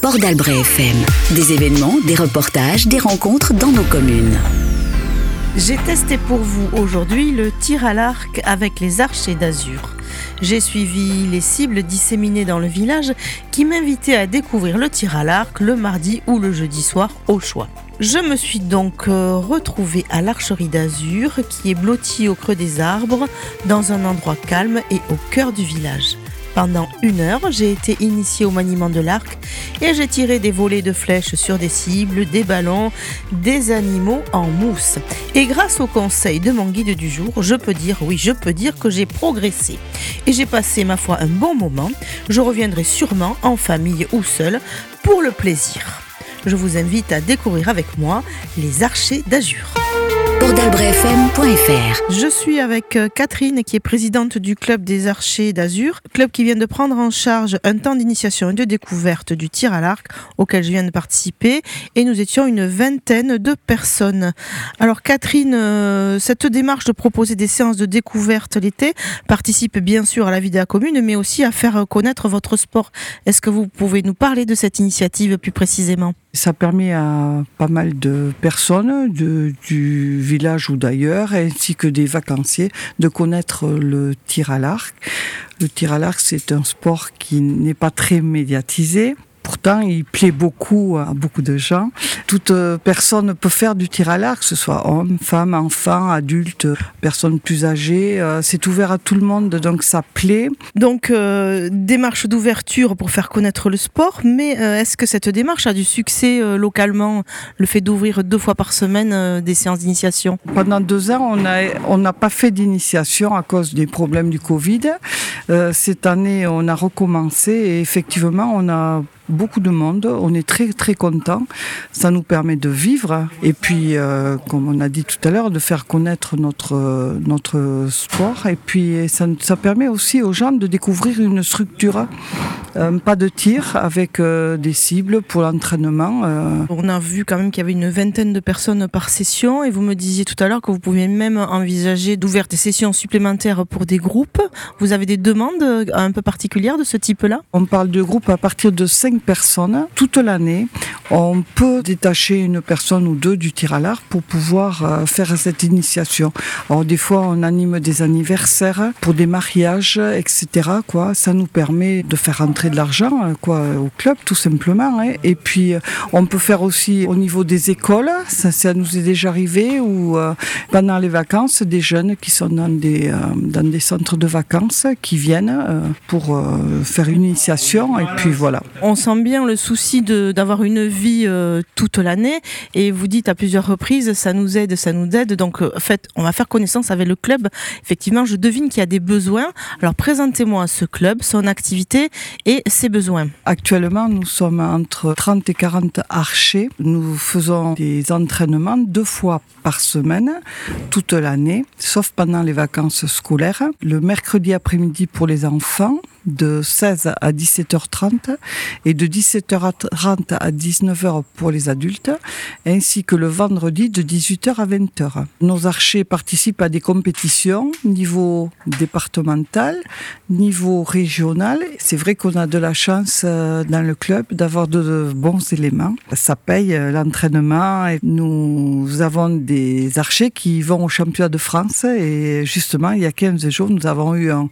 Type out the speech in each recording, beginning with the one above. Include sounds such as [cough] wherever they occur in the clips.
Port d'Albret FM. Des événements, des reportages, des rencontres dans nos communes. J'ai testé pour vous aujourd'hui le tir à l'arc avec les archers d'azur. J'ai suivi les cibles disséminées dans le village qui m'invitaient à découvrir le tir à l'arc le mardi ou le jeudi soir au choix. Je me suis donc euh, retrouvée à l'archerie d'Azur qui est blottie au creux des arbres dans un endroit calme et au cœur du village. Pendant une heure, j'ai été initiée au maniement de l'arc et j'ai tiré des volets de flèches sur des cibles, des ballons, des animaux en mousse. Et grâce au conseil de mon guide du jour, je peux dire, oui, je peux dire que j'ai progressé. Et j'ai passé, ma foi, un bon moment. Je reviendrai sûrement en famille ou seul pour le plaisir. Je vous invite à découvrir avec moi les archers d'Azur. Je suis avec euh, Catherine qui est présidente du club des archers d'Azur, club qui vient de prendre en charge un temps d'initiation et de découverte du tir à l'arc auquel je viens de participer et nous étions une vingtaine de personnes. Alors Catherine, euh, cette démarche de proposer des séances de découverte l'été participe bien sûr à la vie de la commune mais aussi à faire connaître votre sport. Est-ce que vous pouvez nous parler de cette initiative plus précisément? Ça permet à pas mal de personnes du village ou d'ailleurs, ainsi que des vacanciers, de connaître le tir à l'arc. Le tir à l'arc, c'est un sport qui n'est pas très médiatisé. Pourtant, il plaît beaucoup à beaucoup de gens. Toute euh, personne peut faire du tir à l'arc, que ce soit homme, femme, enfant, adulte, personne plus âgée. Euh, c'est ouvert à tout le monde, donc ça plaît. Donc, euh, démarche d'ouverture pour faire connaître le sport, mais est-ce que cette démarche a du succès localement, le fait d'ouvrir deux fois par semaine des séances d'initiation? Pendant deux ans, on n'a on pas fait d'initiation à cause des problèmes du Covid. cette année, on a recommencé et effectivement, on a beaucoup de monde. On est très très content. Ça nous permet de vivre et puis, euh, comme on a dit tout à l'heure, de faire connaître notre notre sport. Et puis ça, ça permet aussi aux gens de découvrir une structure, euh, pas de tir avec euh, des cibles pour l'entraînement. On a vu quand même qu'il y avait une vingtaine de personnes par session et vous me disiez tout à l'heure que vous pouviez même envisager d'ouvrir des sessions supplémentaires pour des groupes. Vous avez des demandes un peu particulières de ce type-là? On parle de groupes à partir de 5 personnes toute l'année. On peut détacher une personne ou deux du tir à l'arc pour pouvoir euh, faire cette initiation. Alors des fois, on anime des anniversaires pour des mariages, etc. Quoi, ça nous permet de faire rentrer de l'argent, euh, quoi, au club tout simplement. Hein. Et puis, euh, on peut faire aussi au niveau des écoles. Ça, ça nous est déjà arrivé ou pendant les vacances, des jeunes qui sont dans des dans des centres de vacances qui viennent pour faire une initiation. Et puis voilà. On sent bien le souci d'avoir une vie euh, toute l'année et vous dites à plusieurs reprises ça nous aide, ça nous aide. Donc euh, en fait, on va faire connaissance avec le club. Effectivement, je devine qu'il y a des besoins. Alors présentez-moi ce club, son activité et ses besoins. Actuellement, nous sommes entre 30 et 40 archers. Nous faisons des entraînements deux fois par semaine toute l'année, sauf pendant les vacances scolaires. Le mercredi après-midi pour les enfants de 16 à 17h30 et de 17h30 à 19h pour les adultes, ainsi que le vendredi de 18h à 20h. Nos archers participent à des compétitions niveau départemental, niveau régional. C'est vrai qu'on a de la chance euh, dans le club d'avoir de bons éléments. Ça paye euh, l'entraînement et nous avons des archers qui vont au championnat de France et justement il y a 15 jours nous avons eu un,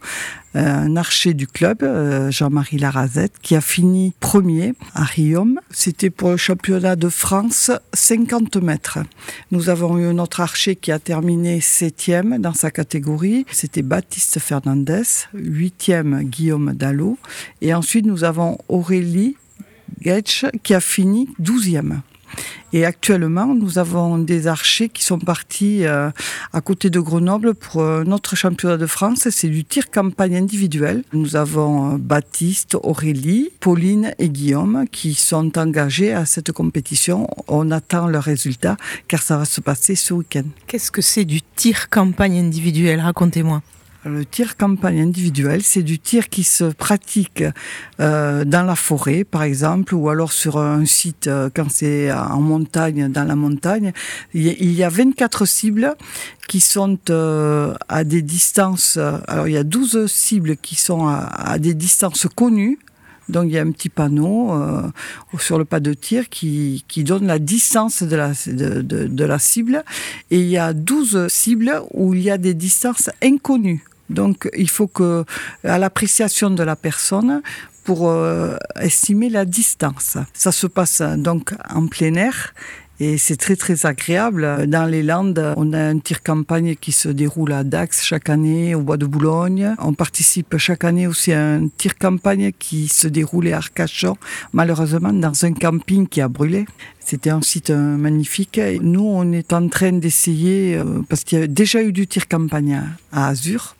un archer du club, euh, Jean-Marie Larazette, qui a fini premier à Riom. C'était pour le championnat de France 50 mètres. Nous avons eu un autre archer qui a terminé septième dans sa catégorie. C'était Baptiste Fernandez, huitième Guillaume Dallot. Et ensuite, nous avons Aurélie Getsch qui a fini douzième. Et actuellement, nous avons des archers qui sont partis euh, à côté de Grenoble pour euh, notre championnat de France. C'est du tir campagne individuel. Nous avons euh, Baptiste, Aurélie, Pauline et Guillaume qui sont engagés à cette compétition. On attend leurs résultats car ça va se passer ce week-end. Qu'est-ce que c'est du tir campagne individuel? Racontez-moi. Le tir campagne individuel, c'est du tir qui se pratique euh, dans la forêt, par exemple, ou alors sur un site euh, quand c'est en montagne, dans la montagne. Il y a 24 cibles qui sont euh, à des distances. Alors il y a 12 cibles qui sont à, des distances connues Donc il y a un petit panneau euh, sur le pas de tir qui, donne la distance de la cible. Et il y a 12 cibles où il y a des distances inconnues. Donc il faut que, à l'appréciation de la personne, pour euh, estimer la distance. Ça se passe donc en plein air et c'est très très agréable. Dans les Landes, on a un tir campagne qui se déroule à Dax chaque année, au Bois de Boulogne. On participe chaque année aussi à un tir campagne qui se déroulait à Arcachon, malheureusement dans un camping qui a brûlé. C'était un site euh, magnifique. Nous, on est en train d'essayer, euh, parce qu'il y a déjà eu du tir campagne à Azur,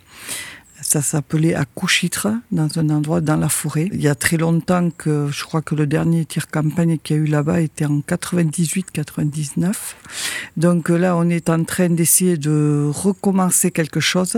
ça s'appelait à Couchitre, dans un endroit dans la forêt. Il y a très longtemps que je crois que le dernier tir campagne qu'il y a eu là-bas était en 98-99. Donc là, on est en train d'essayer de recommencer quelque chose.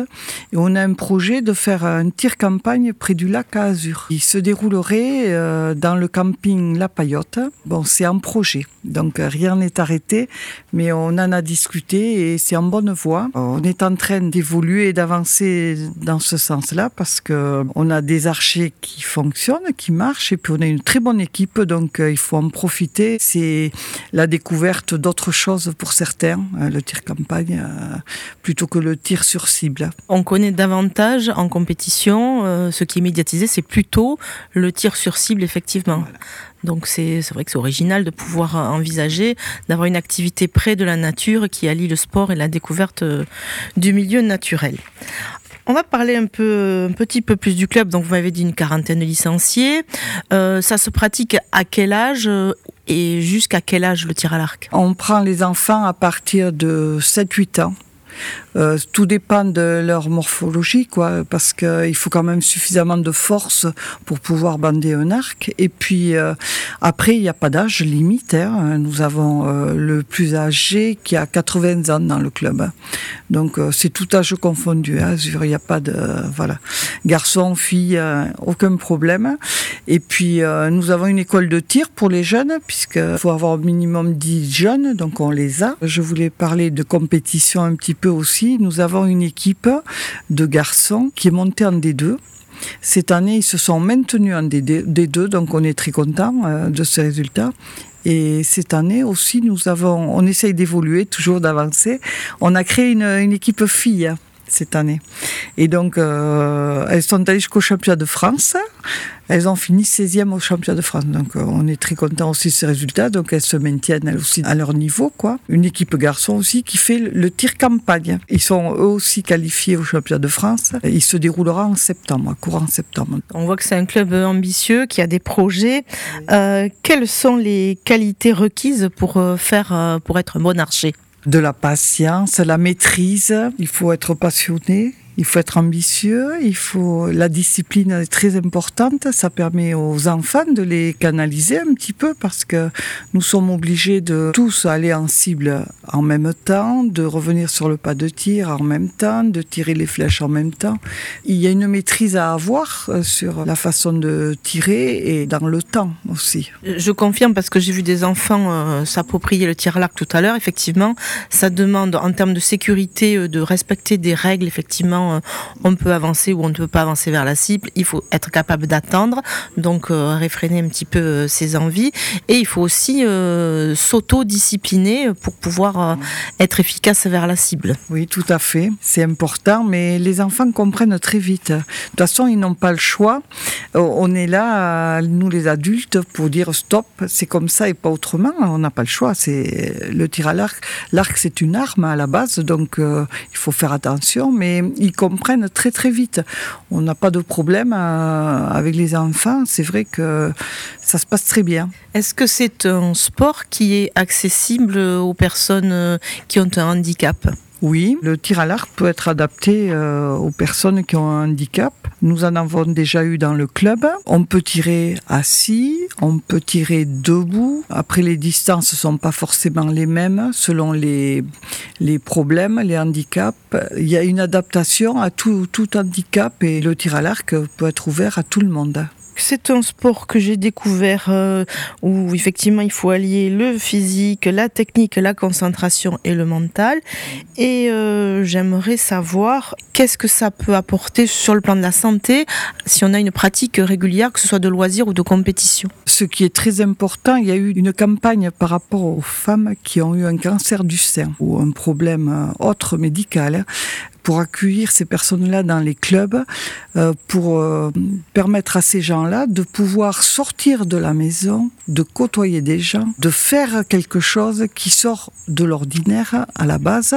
Et on a un projet de faire un tir campagne près du lac à Azur. Il se déroulerait euh, dans le camping La Payotte. Bon, c'est en projet. Donc rien n'est arrêté, mais on en a discuté et c'est en bonne voie. On est en train d'évoluer et d'avancer dans ce sens-là parce que on a des archers qui fonctionnent, qui marchent et puis on a une très bonne équipe donc euh, il faut en profiter. C'est la découverte d'autres choses pour certains, euh, le tir campagne euh, plutôt que le tir sur cible. On connaît davantage en compétition, ce qui est médiatisé, c'est plutôt le tir sur cible effectivement. Voilà. Donc c'est vrai que c'est original de pouvoir envisager d'avoir une activité près de la nature qui allie le sport et la découverte du milieu naturel. On va parler un peu, un petit peu plus du club. Donc, vous m'avez dit une quarantaine de licenciés. Euh, ça se pratique à quel âge et jusqu'à quel âge le tir à l'arc? On prend les enfants à partir de 7-8 ans. Euh, tout dépend de leur morphologie, quoi, parce qu'il faut quand même suffisamment de force pour pouvoir bander un arc. Et puis euh, après, il n'y a pas d'âge limite. Hein. Nous avons euh, le plus âgé qui a 80 ans dans le club. Donc euh, c'est tout âge confondu. Hein. Il n'y a pas de voilà garçon, fille, euh, aucun problème. Et puis euh, nous avons une école de tir pour les jeunes, puisqu'il faut avoir au minimum 10 jeunes, donc on les a. Je voulais parler de compétition un petit peu aussi. Nous avons une équipe de garçons qui est montée en D2. Cette année, ils se sont maintenus en D2, donc on est très content euh, de ce résultat. Et cette année aussi, nous avons, on essaye d'évoluer, toujours d'avancer. On a créé une, équipe fille cette année. Et donc, euh, elles sont allées jusqu'au championnat de France. Elles ont fini 16e au championnat de France. Donc, euh, on est très content aussi de ces résultats. Donc, elles se maintiennent elles aussi à leur niveau, quoi. Une équipe garçon aussi qui fait le tir campagne. Ils sont eux aussi qualifiés au championnat de France. Il se déroulera en septembre, courant septembre. On voit que c'est un club ambitieux qui a des projets. Euh, quelles sont les qualités requises pour euh, faire, pour être un bon archer? De la patience, la maîtrise. Il faut être passionné, il faut être ambitieux, il faut la discipline est très importante. Ça permet aux enfants de les canaliser un petit peu parce que nous sommes obligés de tous aller en cible en même temps, de revenir sur le pas de tir en même temps, de tirer les flèches en même temps. Il y a une maîtrise à avoir euh, sur la façon de tirer et dans le temps aussi. Je confirme parce que j'ai vu des enfants euh, s'approprier le tir à l'arc tout à l'heure. Effectivement, ça demande en termes de sécurité euh, de respecter des règles effectivement euh, on peut avancer ou on ne peut pas avancer vers la cible. Il faut être capable d'attendre, donc euh, réfréner un petit peu euh, ses envies. Et il faut aussi s'auto-discipliner pour pouvoir être efficace vers la cible. Oui, tout à fait. C'est important, mais les enfants comprennent très vite. De toute façon, ils n'ont pas le choix. On est là, nous les adultes, pour dire stop, c'est comme ça et pas autrement. On n'a pas le choix. C'est le tir à l'arc. L'arc, c'est une arme à la base, donc il faut faire attention, mais comprennent très très vite. On n'a pas de problème euh, avec les enfants. C'est vrai que ça se passe très bien. Est-ce que c'est un sport qui est accessible aux personnes euh, qui ont un handicap? Oui, le tir à l'arc peut être adapté euh, aux personnes qui ont un handicap. Nous en avons déjà eu dans le club. On peut tirer assis, on peut tirer debout. Après, les distances ne sont pas forcément les mêmes selon les, les problèmes, les handicaps. Il y a une adaptation à tout, tout handicap et le tir à l'arc peut être ouvert à tout le monde. C'est un sport que j'ai découvert euh, où effectivement il faut allier le physique, la technique, la concentration et le mental. Et euh, j'aimerais savoir qu'est-ce que ça peut apporter sur le plan de la santé si on a une pratique régulière, que ce soit de loisirs ou de compétition. Ce qui est très important, il y a eu une campagne par rapport aux femmes qui ont eu un cancer du sein ou un problème euh, autre médical pour accueillir ces personnes-là dans les clubs, euh, pour euh, permettre à ces gens-là de pouvoir sortir de la maison, de côtoyer des gens, de faire quelque chose qui sort de l'ordinaire à la base.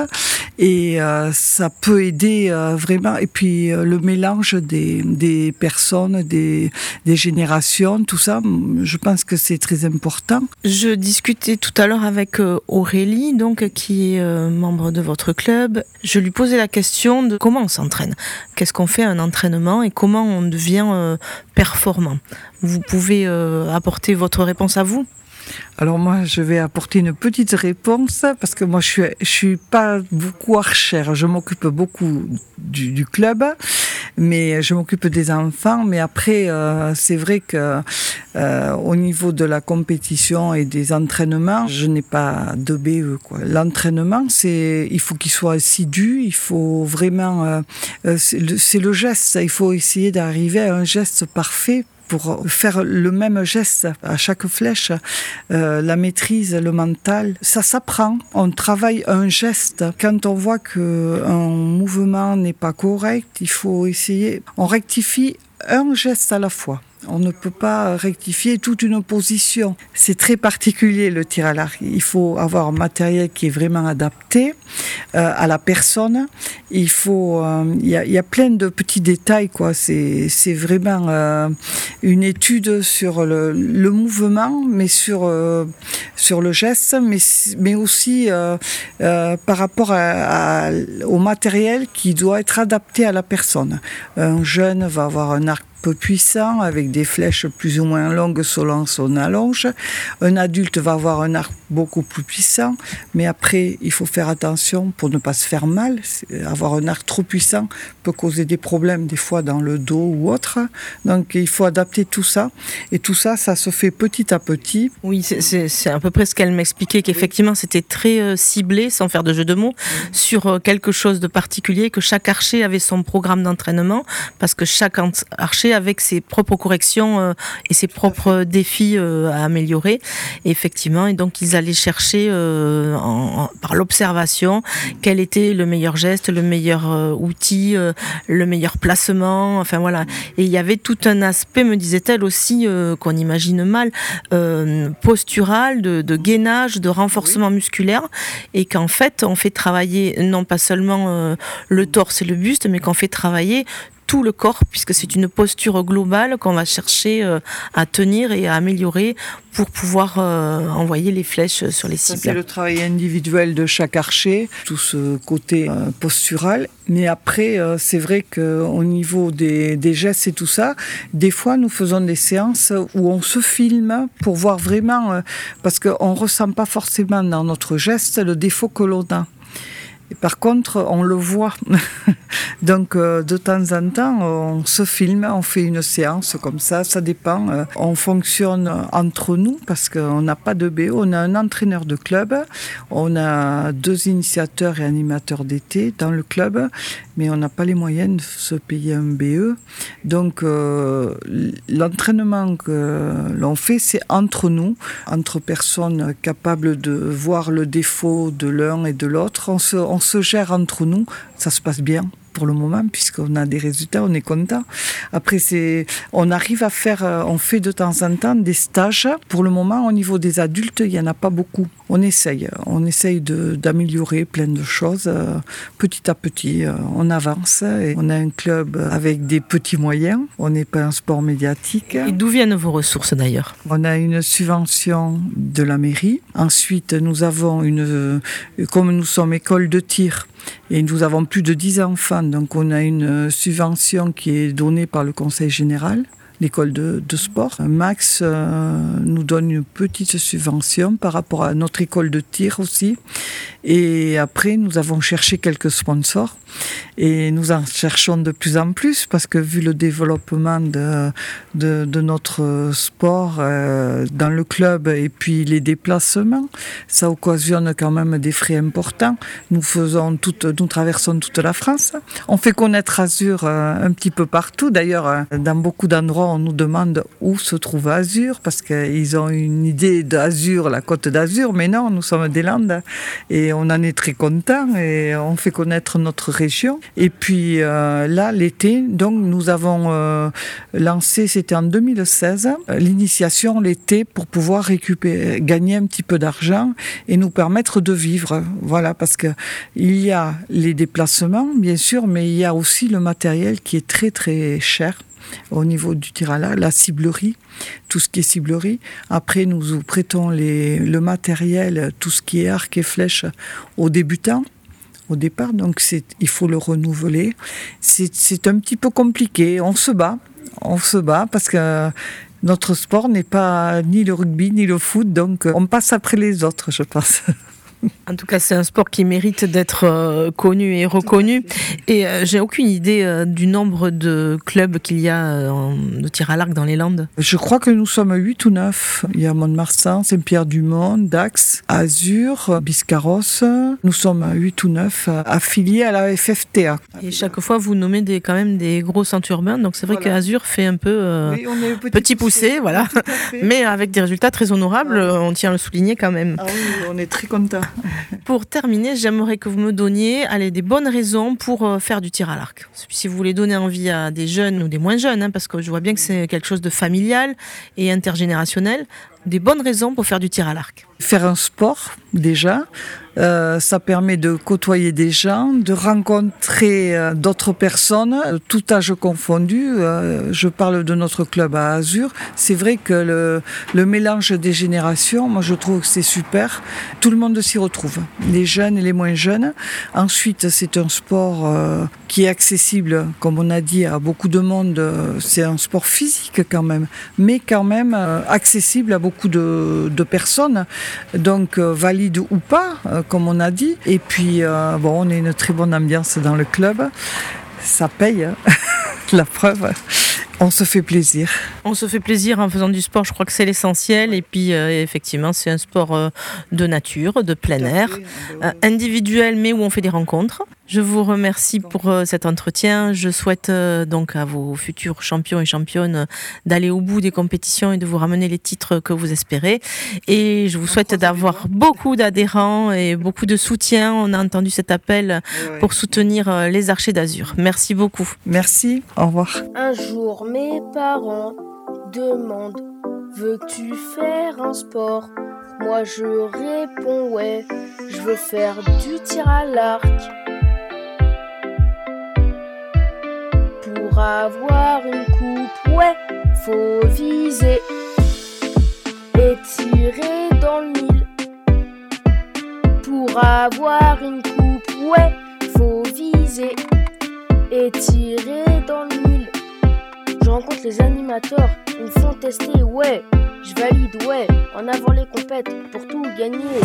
Et euh, ça peut aider vraiment. Et puis le mélange des, personnes, des, des générations, tout ça, je pense que c'est très important. Je discutais tout à l'heure avec Aurélie, donc qui est membre de votre club. Je lui posais la question de comment on s'entraîne. Qu'est-ce qu'on fait un entraînement et comment on devient euh, performant? Vous pouvez euh, apporter votre réponse à vous? Alors moi, je vais apporter une petite réponse parce que moi, je suis, suis pas beaucoup archère. Je m'occupe beaucoup du, club, mais je m'occupe des enfants. Mais après, euh, c'est vrai que euh, au niveau de la compétition et des entraînements, je n'ai pas de BE. L'entraînement, c'est, il faut qu'il soit assidu. Il faut vraiment, euh, c'est le, le geste. Il faut essayer d'arriver à un geste parfait pour faire le même geste à chaque flèche, euh, la maîtrise, le mental, ça s'apprend. On travaille un geste. Quand on voit qu'un mouvement n'est pas correct, il faut essayer. On rectifie un geste à la fois. On ne peut pas rectifier toute une position. C'est très particulier le tir à l'arc. Il faut avoir un matériel qui est vraiment adapté euh, à la personne. Il faut, euh, il, y a, plein de petits détails quoi. C'est, vraiment euh, une étude sur le, mouvement, mais sur sur le geste, mais mais aussi par rapport au matériel qui doit être adapté à la personne. Un jeune va avoir un arc puissant, avec des flèches plus ou moins longues selon son allonge. Un adulte va avoir un arc beaucoup plus puissant, mais après, il faut faire attention pour ne pas se faire mal. Avoir un arc trop puissant peut causer des problèmes des fois dans le dos ou autre. Donc, il faut adapter tout ça. Et tout ça, ça se fait petit à petit. Oui, c'est à peu près ce qu'elle m'expliquait, qu'effectivement, c'était très euh, ciblé, sans faire de jeu de mots, sur euh, quelque chose de particulier, que chaque archer avait son programme d'entraînement, parce que chaque archer avec ses propres corrections euh, et ses propres défis euh, à améliorer. effectivement, et donc ils allaient chercher euh, par l'observation quel était le meilleur geste, le meilleur outil, le meilleur placement. Enfin voilà. Et il y avait tout un aspect, me disait-elle aussi, qu'on imagine mal, postural, de, de, gainage, de renforcement musculaire, et qu'en fait on fait travailler non pas seulement le torse et le buste, mais qu'on fait travailler tout le corps, puisque c'est une posture globale qu'on va chercher euh, à tenir et à améliorer pour pouvoir euh, envoyer les flèches sur les cibles. C'est le travail individuel de chaque archer, tout ce côté euh, postural. Mais après, c'est vrai qu'au niveau des, des, gestes et tout ça, des fois, nous faisons des séances où on se filme pour voir vraiment, parce qu'on ne ressent pas forcément dans notre geste le défaut que l'on a par contre, on le voit. [laughs] Donc, euh, de temps en temps, on se filme, on fait une séance comme ça, ça dépend. Euh, on fonctionne entre nous parce qu'on n'a pas de BO. On a un entraîneur de club, on a deux initiateurs et animateurs d'été dans le club, mais on n'a pas les moyens de se payer un BE. Donc, euh, l'entraînement que l'on fait, c'est entre nous, entre personnes capables de voir le défaut de l'un et de l'autre. On se, on se gère entre nous, ça se passe bien pour le moment, puisqu'on a des résultats, on est content. Après, c'est, on arrive à faire, euh, on fait de temps en temps des stages. Pour le moment, au niveau des adultes, il n'y en a pas beaucoup. On essaye, on essaye d'améliorer plein de choses euh, petit à petit. Euh, on avance et on a un club avec des petits moyens. On n'est pas un sport médiatique. Et d'où viennent vos ressources d'ailleurs? On a une subvention de la mairie. Ensuite, nous avons une, comme nous sommes école de tir, et nous avons plus de 10 enfants, donc on a une subvention qui est donnée par le Conseil général l'école de, sport. Max euh, nous donne une petite subvention par rapport à notre école de tir aussi. Et après, nous avons cherché quelques sponsors et nous en cherchons de plus en plus parce que vu le développement de, de, notre sport euh, dans le club et puis les déplacements, ça occasionne quand même des frais importants. Nous faisons toute, nous traversons toute la France. On fait connaître Azur euh, un petit peu partout. D'ailleurs, dans beaucoup d'endroits, on nous demande où se trouve Azur parce qu'ils ont une idée d'Azur, la côte d'Azur, mais non, nous sommes des Landes et on en est très contents et on fait connaître notre région. Et puis euh, là, l'été, donc nous avons euh, lancé, c'était en 2016, l'initiation l'été pour pouvoir récupérer, gagner un petit peu d'argent et nous permettre de vivre. Voilà, parce que il y a les déplacements, bien sûr, mais il y a aussi le matériel qui est très très cher au niveau du la ciblerie, tout ce qui est ciblerie. Après, nous prêtons le matériel, tout ce qui est arc et flèche aux débutants au départ, donc il faut le renouveler. C'est un petit peu compliqué, on se bat, on se bat parce que notre sport n'est pas ni le rugby ni le foot, donc on passe après les autres, je pense. [laughs] En tout cas, c'est un sport qui mérite d'être euh, connu et reconnu. Et euh, j'ai aucune idée euh, du nombre de clubs qu'il y a de tir à l'arc dans les Landes. Je crois que nous sommes 8 ou 9. Il y a Mont-de-Marsan, Saint-Pierre-du-Mont, Dax, Azur, Biscarros. Nous sommes 8 ou 9 affiliés à la FFTA. Et chaque fois, vous nommez des, quand même des gros centres urbains. Donc c'est vrai qu'Azur fait un peu petit, poussé, voilà. Mais avec des résultats très honorables, on tient à le souligner quand même. Ah oui, on est très contents. Pour terminer, j'aimerais que vous me donniez allez, des bonnes raisons pour euh, faire du tir à l'arc. Si vous voulez donner envie à des jeunes ou des moins jeunes, hein, parce que je vois bien que c'est quelque chose de familial et intergénérationnel, des bonnes raisons pour faire du tir à l'arc. Faire un sport, déjà, euh, ça permet de côtoyer des gens, de rencontrer euh, d'autres personnes, tout âge confondu. Euh, je parle de notre club à Azur. C'est vrai que le, le, mélange des générations, moi je trouve que c'est super. Tout le monde s'y retrouve, les jeunes et les moins jeunes. Ensuite, c'est un sport qui est accessible, comme on a dit, à beaucoup de monde. C'est un sport physique quand même, mais quand même accessible à beaucoup de, de personnes. Donc valide ou pas comme on a dit. Et puis, euh, bon, on a une très bonne ambiance dans le club. Ça paye, hein. [laughs] la preuve. On se fait plaisir. On se fait plaisir en faisant du sport, je crois que c'est l'essentiel. Et puis, euh, effectivement, c'est un sport euh, de nature, de plein air, individuel, mais où on fait des rencontres. Je vous remercie pour euh, cet entretien. Je souhaite euh, donc à vos futurs champions et championnes d'aller au bout des compétitions et de vous ramener les titres que vous espérez. Et je vous souhaite d'avoir beaucoup d'adhérents et beaucoup de soutien. On a entendu cet appel pour soutenir euh, les archers d'Azur. Merci beaucoup. Merci. Au revoir. Un jour, mes parents demandent Veux-tu faire un sport? Moi, je réponds Ouais, je veux faire du tir à l'arc. Pour avoir une coupe, ouais, faut viser et tirer dans le mille. Pour avoir une coupe, ouais, faut viser et tirer dans le mille. Je rencontre les animateurs, ils me font tester, ouais, je valide, ouais, en avant les compètes pour tout gagner.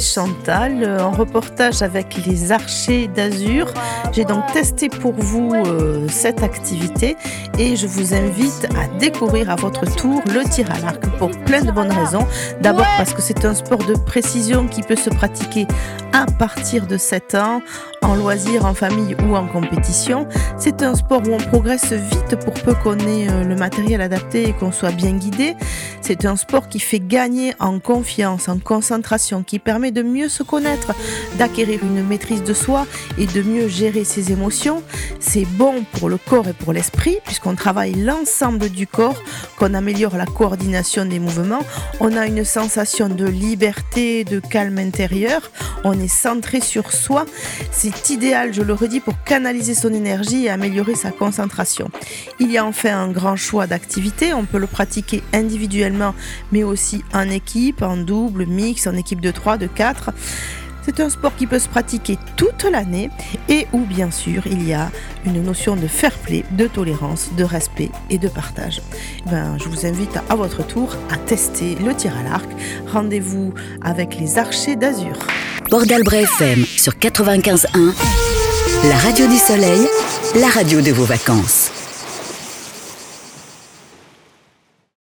Chantal en reportage avec les archers d'Azur. J'ai donc testé pour vous euh, cette activité et je vous invite à découvrir à votre tour le tir à l'arc pour plein de bonnes raisons. D'abord parce que c'est un sport de précision qui peut se pratiquer à partir de 7 ans en loisir, en famille ou en compétition. C'est un sport où on progresse vite pour peu qu'on ait euh, le matériel adapté et qu'on soit bien guidé. C'est un sport qui fait gagner en confiance, en concentration qui permet de mieux se connaître, d'acquérir une maîtrise de soi et de mieux gérer ses émotions. C'est bon pour le corps et pour l'esprit puisqu'on travaille l'ensemble du corps, qu'on améliore la coordination des mouvements. On a une sensation de liberté, de calme intérieur. On est centré sur soi. C'est idéal, je le redis, pour canaliser son énergie et améliorer sa concentration. Il y a enfin un grand choix d'activités. On peut le pratiquer individuellement, mais aussi en équipe, en double, mix, en équipe de 3, de 4. C'est un sport qui peut se pratiquer toute l'année et où bien sûr il y a une notion de fair play, de tolérance, de respect et de partage. Ben, je vous invite à, votre tour à tester le tir à l'arc. Rendez-vous avec les archers d'Azur. Port FM sur 95.1, la radio du soleil, la radio de vos vacances.